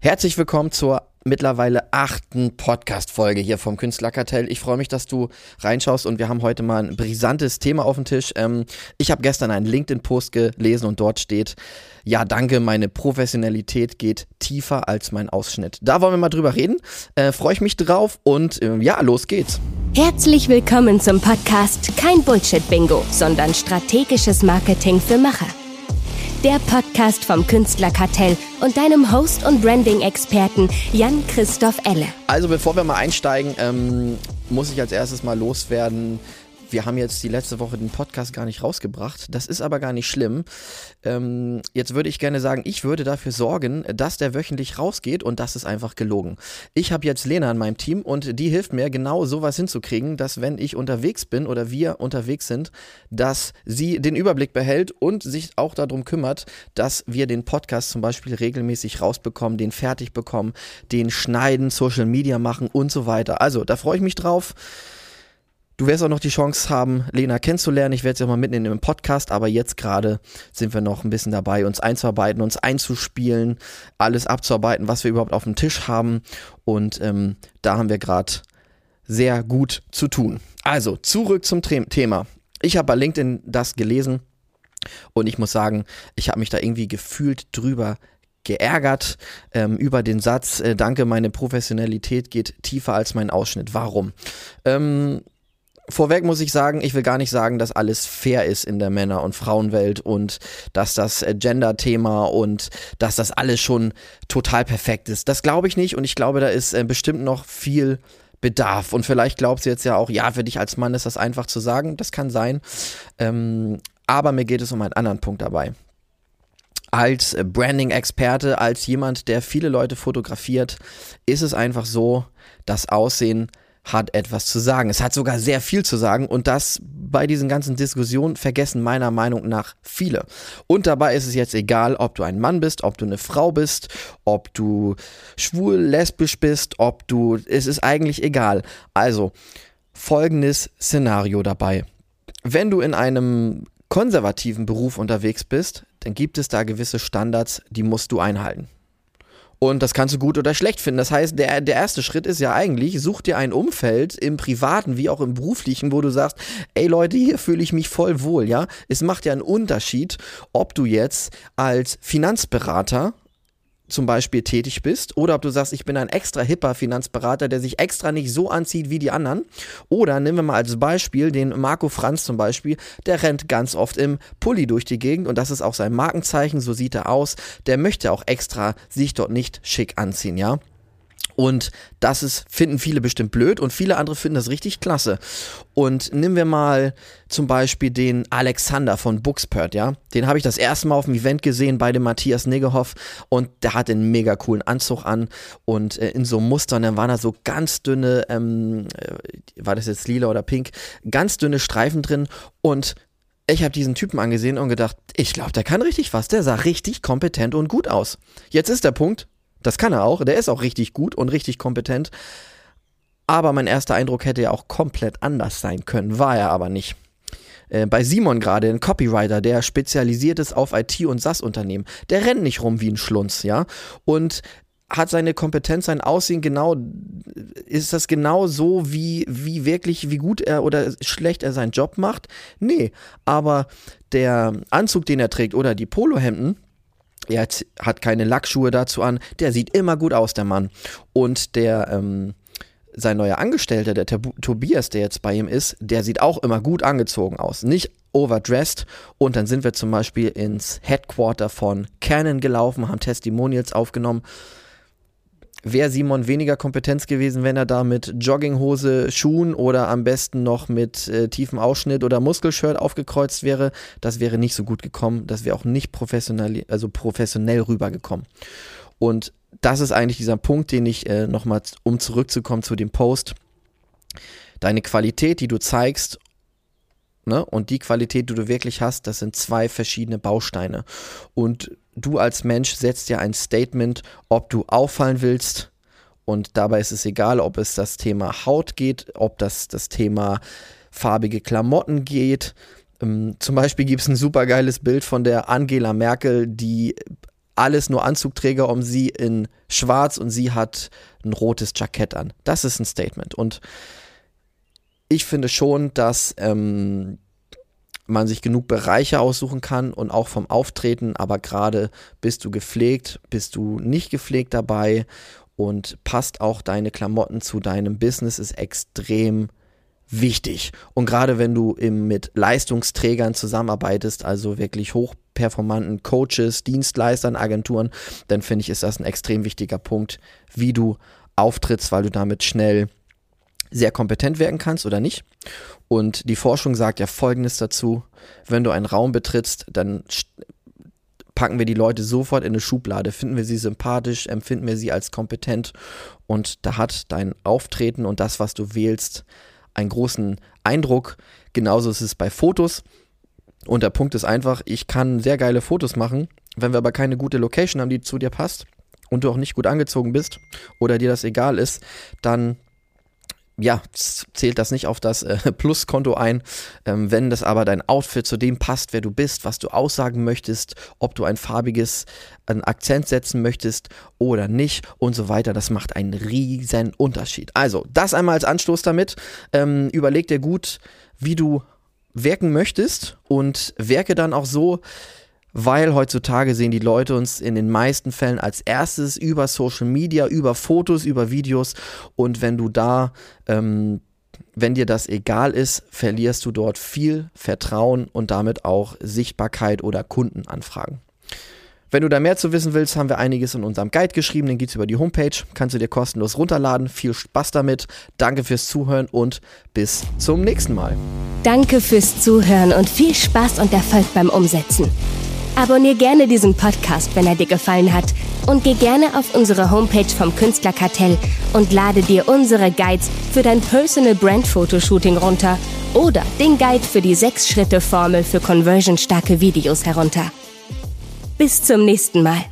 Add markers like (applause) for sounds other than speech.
Herzlich willkommen zur mittlerweile achten Podcast-Folge hier vom Künstlerkartell. Ich freue mich, dass du reinschaust und wir haben heute mal ein brisantes Thema auf dem Tisch. Ähm, ich habe gestern einen LinkedIn-Post gelesen und dort steht, ja danke, meine Professionalität geht tiefer als mein Ausschnitt. Da wollen wir mal drüber reden. Äh, freue ich mich drauf und äh, ja, los geht's. Herzlich willkommen zum Podcast Kein Bullshit-Bingo, sondern strategisches Marketing für Macher der Podcast vom Künstlerkartell und deinem Host und Branding-Experten Jan-Christoph Elle. Also bevor wir mal einsteigen, ähm, muss ich als erstes mal loswerden, wir haben jetzt die letzte Woche den Podcast gar nicht rausgebracht. Das ist aber gar nicht schlimm. Ähm, jetzt würde ich gerne sagen, ich würde dafür sorgen, dass der wöchentlich rausgeht und das ist einfach gelogen. Ich habe jetzt Lena in meinem Team und die hilft mir genau sowas hinzukriegen, dass wenn ich unterwegs bin oder wir unterwegs sind, dass sie den Überblick behält und sich auch darum kümmert, dass wir den Podcast zum Beispiel regelmäßig rausbekommen, den fertig bekommen, den schneiden, Social Media machen und so weiter. Also da freue ich mich drauf. Du wirst auch noch die Chance haben, Lena kennenzulernen. Ich werde sie auch mal mitnehmen im Podcast, aber jetzt gerade sind wir noch ein bisschen dabei, uns einzuarbeiten, uns einzuspielen, alles abzuarbeiten, was wir überhaupt auf dem Tisch haben. Und ähm, da haben wir gerade sehr gut zu tun. Also, zurück zum Thema. Ich habe bei LinkedIn das gelesen und ich muss sagen, ich habe mich da irgendwie gefühlt drüber geärgert ähm, über den Satz, äh, danke, meine Professionalität geht tiefer als mein Ausschnitt. Warum? Ähm, Vorweg muss ich sagen, ich will gar nicht sagen, dass alles fair ist in der Männer- und Frauenwelt und dass das äh, Gender-Thema und dass das alles schon total perfekt ist. Das glaube ich nicht und ich glaube, da ist äh, bestimmt noch viel Bedarf. Und vielleicht glaubst du jetzt ja auch, ja, für dich als Mann ist das einfach zu sagen. Das kann sein. Ähm, aber mir geht es um einen anderen Punkt dabei. Als äh, Branding-Experte, als jemand, der viele Leute fotografiert, ist es einfach so, das Aussehen hat etwas zu sagen. Es hat sogar sehr viel zu sagen und das bei diesen ganzen Diskussionen vergessen meiner Meinung nach viele. Und dabei ist es jetzt egal, ob du ein Mann bist, ob du eine Frau bist, ob du schwul, lesbisch bist, ob du, es ist eigentlich egal. Also, folgendes Szenario dabei. Wenn du in einem konservativen Beruf unterwegs bist, dann gibt es da gewisse Standards, die musst du einhalten. Und das kannst du gut oder schlecht finden. Das heißt, der, der erste Schritt ist ja eigentlich, such dir ein Umfeld im privaten wie auch im beruflichen, wo du sagst, ey Leute, hier fühle ich mich voll wohl, ja. Es macht ja einen Unterschied, ob du jetzt als Finanzberater zum Beispiel tätig bist oder ob du sagst, ich bin ein extra hipper Finanzberater, der sich extra nicht so anzieht wie die anderen. Oder nehmen wir mal als Beispiel den Marco Franz zum Beispiel, der rennt ganz oft im Pulli durch die Gegend und das ist auch sein Markenzeichen, so sieht er aus. Der möchte auch extra sich dort nicht schick anziehen, ja. Und das ist, finden viele bestimmt blöd und viele andere finden das richtig klasse. Und nehmen wir mal zum Beispiel den Alexander von Buxpert, ja. Den habe ich das erste Mal auf dem Event gesehen bei dem Matthias Niggehoff und der hat einen mega coolen Anzug an und äh, in so Mustern, dann waren da so ganz dünne, ähm, äh, war das jetzt lila oder pink, ganz dünne Streifen drin und ich habe diesen Typen angesehen und gedacht, ich glaube, der kann richtig was. Der sah richtig kompetent und gut aus. Jetzt ist der Punkt, das kann er auch, der ist auch richtig gut und richtig kompetent. Aber mein erster Eindruck hätte ja auch komplett anders sein können, war er aber nicht. Äh, bei Simon gerade, ein Copywriter, der spezialisiert ist auf IT- und SaaS-Unternehmen, der rennt nicht rum wie ein Schlunz, ja. Und hat seine Kompetenz, sein Aussehen genau, ist das genau so, wie, wie wirklich, wie gut er oder schlecht er seinen Job macht? Nee, aber der Anzug, den er trägt oder die Polohemden, er hat keine Lackschuhe dazu an. Der sieht immer gut aus, der Mann. Und der, ähm, sein neuer Angestellter, der Tobias, der jetzt bei ihm ist, der sieht auch immer gut angezogen aus. Nicht overdressed. Und dann sind wir zum Beispiel ins Headquarter von Canon gelaufen, haben Testimonials aufgenommen wäre Simon weniger Kompetenz gewesen, wenn er da mit Jogginghose, Schuhen oder am besten noch mit äh, tiefem Ausschnitt oder Muskelshirt aufgekreuzt wäre. Das wäre nicht so gut gekommen. Das wäre auch nicht professionell, also professionell rübergekommen. Und das ist eigentlich dieser Punkt, den ich äh, nochmal, um zurückzukommen zu dem Post, deine Qualität, die du zeigst Ne? Und die Qualität, die du wirklich hast, das sind zwei verschiedene Bausteine. Und du als Mensch setzt ja ein Statement, ob du auffallen willst. Und dabei ist es egal, ob es das Thema Haut geht, ob das das Thema farbige Klamotten geht. Ähm, zum Beispiel gibt es ein super geiles Bild von der Angela Merkel, die alles nur Anzugträger um sie in schwarz und sie hat ein rotes Jackett an. Das ist ein Statement. Und ich finde schon, dass ähm, man sich genug Bereiche aussuchen kann und auch vom Auftreten, aber gerade bist du gepflegt, bist du nicht gepflegt dabei und passt auch deine Klamotten zu deinem Business ist extrem wichtig. Und gerade wenn du im, mit Leistungsträgern zusammenarbeitest, also wirklich hochperformanten Coaches, Dienstleistern, Agenturen, dann finde ich, ist das ein extrem wichtiger Punkt, wie du auftrittst, weil du damit schnell sehr kompetent werden kannst oder nicht. Und die Forschung sagt ja Folgendes dazu, wenn du einen Raum betrittst, dann packen wir die Leute sofort in eine Schublade, finden wir sie sympathisch, empfinden wir sie als kompetent und da hat dein Auftreten und das, was du wählst, einen großen Eindruck. Genauso ist es bei Fotos. Und der Punkt ist einfach, ich kann sehr geile Fotos machen, wenn wir aber keine gute Location haben, die zu dir passt und du auch nicht gut angezogen bist oder dir das egal ist, dann ja, zählt das nicht auf das äh, (laughs) Pluskonto ein. Ähm, wenn das aber dein Outfit zu dem passt, wer du bist, was du aussagen möchtest, ob du ein farbiges einen Akzent setzen möchtest oder nicht und so weiter, das macht einen riesen Unterschied. Also, das einmal als Anstoß damit. Ähm, überleg dir gut, wie du wirken möchtest und werke dann auch so, weil heutzutage sehen die Leute uns in den meisten Fällen als erstes über Social Media, über Fotos, über Videos und wenn du da, ähm, wenn dir das egal ist, verlierst du dort viel Vertrauen und damit auch Sichtbarkeit oder Kundenanfragen. Wenn du da mehr zu wissen willst, haben wir einiges in unserem Guide geschrieben, den geht's über die Homepage, kannst du dir kostenlos runterladen. Viel Spaß damit, danke fürs Zuhören und bis zum nächsten Mal. Danke fürs Zuhören und viel Spaß und Erfolg beim Umsetzen. Abonnier gerne diesen Podcast, wenn er dir gefallen hat und geh gerne auf unsere Homepage vom Künstlerkartell und lade dir unsere Guides für dein Personal Brand Fotoshooting runter oder den Guide für die 6-Schritte-Formel für conversionstarke Videos herunter. Bis zum nächsten Mal.